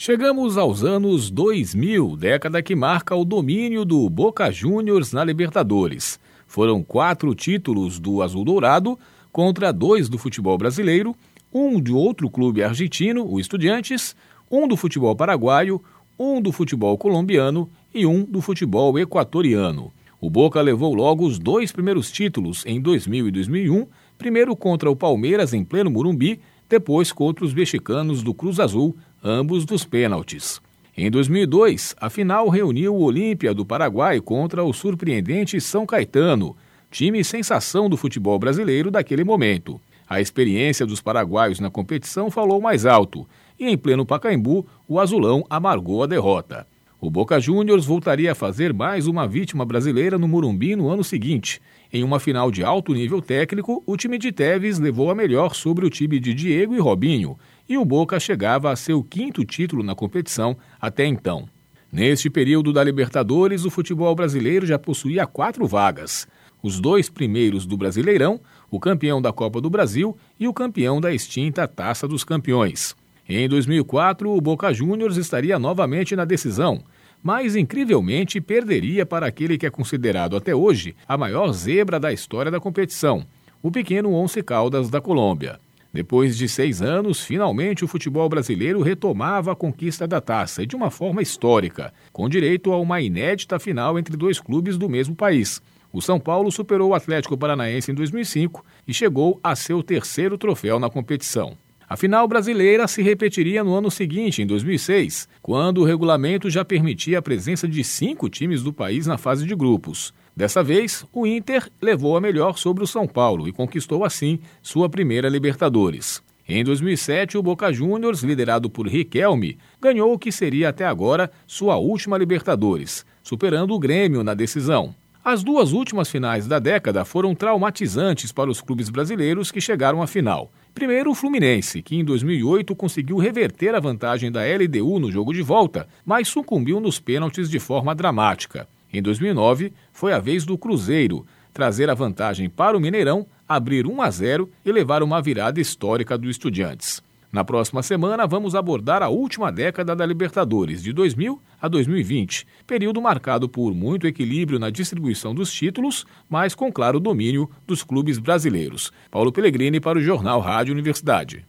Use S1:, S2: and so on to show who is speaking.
S1: Chegamos aos anos 2000, década que marca o domínio do Boca Juniors na Libertadores. Foram quatro títulos do Azul Dourado contra dois do futebol brasileiro, um de outro clube argentino, o Estudiantes, um do futebol paraguaio, um do futebol colombiano e um do futebol equatoriano. O Boca levou logo os dois primeiros títulos em 2000 e 2001, primeiro contra o Palmeiras em pleno Murumbi, depois contra os mexicanos do Cruz Azul ambos dos pênaltis. Em 2002, a final reuniu o Olímpia do Paraguai contra o surpreendente São Caetano, time sensação do futebol brasileiro daquele momento. A experiência dos paraguaios na competição falou mais alto, e em pleno Pacaembu, o azulão amargou a derrota. O Boca Juniors voltaria a fazer mais uma vítima brasileira no Morumbi no ano seguinte. Em uma final de alto nível técnico, o time de Teves levou a melhor sobre o time de Diego e Robinho, e o Boca chegava a seu quinto título na competição até então. Neste período da Libertadores, o futebol brasileiro já possuía quatro vagas. Os dois primeiros do Brasileirão, o campeão da Copa do Brasil e o campeão da extinta Taça dos Campeões. Em 2004, o Boca Juniors estaria novamente na decisão, mas incrivelmente perderia para aquele que é considerado até hoje a maior zebra da história da competição, o pequeno Once Caldas da Colômbia. Depois de seis anos, finalmente o futebol brasileiro retomava a conquista da taça e de uma forma histórica, com direito a uma inédita final entre dois clubes do mesmo país. O São Paulo superou o Atlético Paranaense em 2005 e chegou a seu terceiro troféu na competição. A final brasileira se repetiria no ano seguinte, em 2006, quando o regulamento já permitia a presença de cinco times do país na fase de grupos. Dessa vez, o Inter levou a melhor sobre o São Paulo e conquistou assim sua primeira Libertadores. Em 2007, o Boca Juniors, liderado por Riquelme, ganhou o que seria até agora sua última Libertadores, superando o Grêmio na decisão. As duas últimas finais da década foram traumatizantes para os clubes brasileiros que chegaram à final. Primeiro, o Fluminense, que em 2008 conseguiu reverter a vantagem da LDU no jogo de volta, mas sucumbiu nos pênaltis de forma dramática. Em 2009, foi a vez do Cruzeiro trazer a vantagem para o Mineirão, abrir 1 a 0 e levar uma virada histórica do Estudiantes. Na próxima semana, vamos abordar a última década da Libertadores, de 2000 a 2020, período marcado por muito equilíbrio na distribuição dos títulos, mas com claro domínio dos clubes brasileiros. Paulo Pellegrini para o Jornal Rádio Universidade.